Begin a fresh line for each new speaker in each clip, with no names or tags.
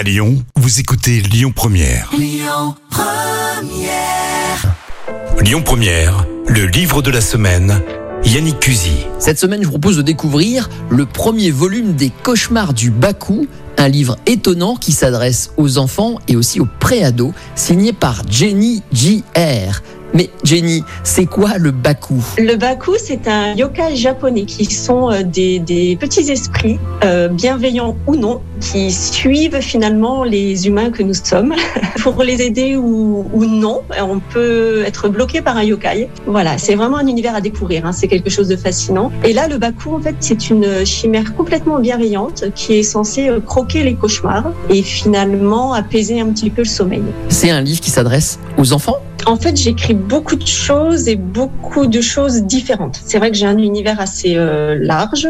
À Lyon, vous écoutez Lyon Première. Lyon Première, le livre de la semaine. Yannick Cusy.
Cette semaine, je vous propose de découvrir le premier volume des Cauchemars du Bakou, un livre étonnant qui s'adresse aux enfants et aussi aux préados, signé par Jenny J.R. Mais Jenny, c'est quoi le Baku?
Le Baku, c'est un yokai japonais qui sont euh, des, des petits esprits, euh, bienveillants ou non, qui suivent finalement les humains que nous sommes pour les aider ou, ou non. On peut être bloqué par un yokai. Voilà, c'est vraiment un univers à découvrir. hein, C'est quelque chose de fascinant. Et là, le Baku, en fait, c'est une chimère complètement bienveillante qui est censée euh, croquer les cauchemars et finalement apaiser un petit peu le sommeil.
C'est un livre qui s'adresse aux enfants?
En fait, j'écris beaucoup de choses et beaucoup de choses différentes. C'est vrai que j'ai un univers assez euh, large.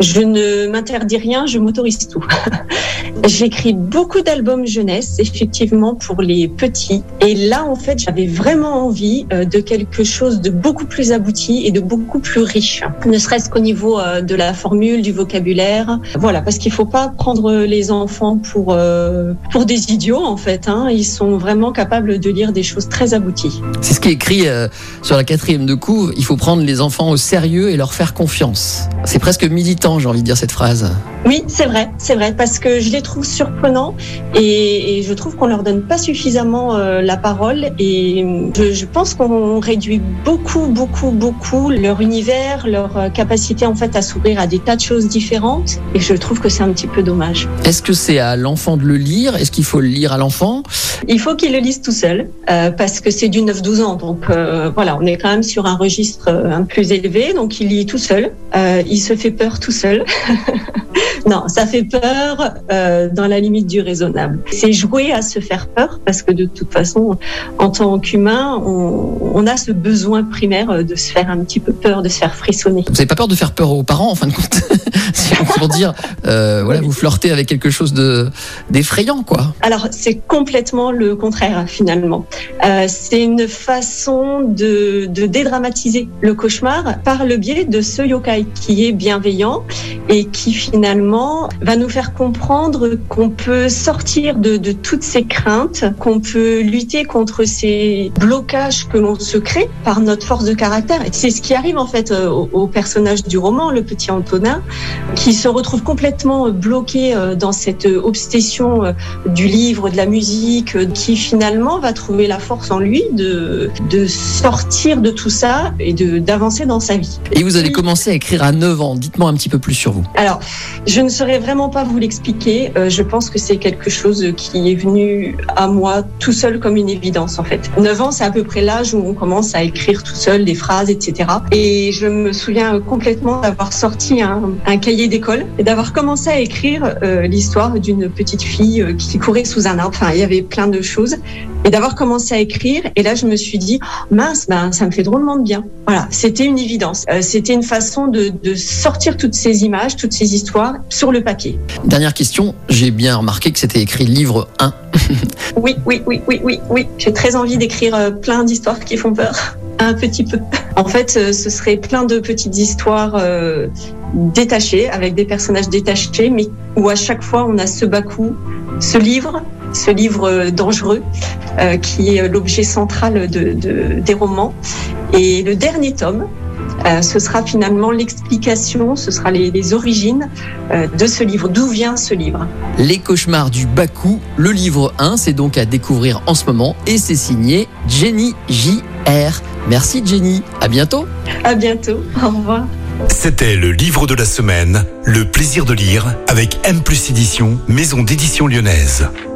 Je ne m'interdis rien, je m'autorise tout. J'écris beaucoup d'albums jeunesse, effectivement, pour les petits. Et là, en fait, j'avais vraiment envie euh, de quelque chose de beaucoup plus abouti et de beaucoup plus riche. Ne serait-ce qu'au niveau euh, de la formule, du vocabulaire. Voilà, parce qu'il faut pas prendre les enfants pour, euh, pour des idiots, en fait. Hein. Ils sont vraiment capables de lire des choses très abouties.
C'est ce qui est écrit euh, sur la quatrième de couve. Il faut prendre les enfants au sérieux et leur faire confiance. C'est presque militant, j'ai envie de dire cette phrase.
Oui, c'est vrai, c'est vrai, parce que je les trouve surprenants et, et je trouve qu'on leur donne pas suffisamment euh, la parole et je, je pense qu'on réduit beaucoup, beaucoup, beaucoup leur univers, leur euh, capacité en fait à s'ouvrir à des tas de choses différentes et je trouve que c'est un petit peu dommage.
Est-ce que c'est à l'enfant de le lire? Est-ce qu'il faut le lire à l'enfant?
Il faut qu'ils le lisent tout seul euh, parce que c'est du 9-12 ans, donc euh, voilà, on est quand même sur un registre euh, un peu plus élevé, donc il lit tout seul, Euh, il se fait peur tout seul. Non, ça fait peur euh, dans la limite du raisonnable. C'est jouer à se faire peur parce que de toute façon, en tant qu'humain, on, on a ce besoin primaire euh, de se faire un petit peu peur, de se faire frissonner.
Vous n'avez pas peur de faire peur aux parents, en fin de compte C'est pour dire, euh, voilà, vous flirtez avec quelque chose de d'effrayant, quoi.
Alors, c'est complètement le contraire finalement. Euh, c'est une façon de, de dédramatiser le cauchemar par le biais de ce yokai qui est bienveillant et qui finalement va nous faire comprendre qu'on peut sortir de, de toutes ces craintes, qu'on peut lutter contre ces blocages que l'on se crée par notre force de caractère. Et c'est ce qui arrive en fait euh, au, au personnage du roman, le petit Antonin, qui se retrouve complètement bloqué euh, dans cette obsession euh, du livre, de la musique, euh, qui finalement va trouver la force en lui de, de sortir de tout ça et d'avancer dans sa vie.
Et vous avez commencé à écrire à 9 ans. Dites-moi un petit peu plus sur vous.
Alors, je ne saurais vraiment pas vous l'expliquer. Euh, je pense que c'est quelque chose qui est venu à moi tout seul comme une évidence en fait. 9 ans, c'est à peu près l'âge où on commence à écrire tout seul des phrases, etc. Et je me souviens complètement d'avoir sorti un, cahier d'école et d'avoir commencé à écrire euh, l'histoire d'une petite fille euh, qui courait sous un arbre. Enfin, il y avait plein de choses. Et d'avoir commencé à écrire. Et là, je me suis dit, mince, ben, ça me fait drôlement de bien. Voilà, c'était une évidence. Euh, c'était une façon de, de sortir toutes ces images, toutes ces histoires sur le papier.
Dernière question, j'ai bien remarqué que c'était écrit livre 1.
Oui, oui, oui, oui, oui, oui. J'ai très envie d'écrire euh, plein d'histoires qui font peur. Un petit peu. En fait, euh, ce serait plein de petites histoires euh, détachées, avec des personnages détachés, mais où à chaque fois on a ce Bakou, ce livre, ce livre dangereux, euh, qui est l'objet central de, de- des romans. Et le dernier tome, euh, ce sera finalement l'explication, ce sera les, les origines euh, de ce livre. D'où vient ce livre
Les cauchemars du Bakou, le livre 1, c'est donc à découvrir en ce moment et c'est signé Jenny J.R. Merci Jenny, à bientôt.
À bientôt. Au revoir.
C'était le livre de la semaine, Le plaisir de lire, avec M plus édition, maison d'édition lyonnaise.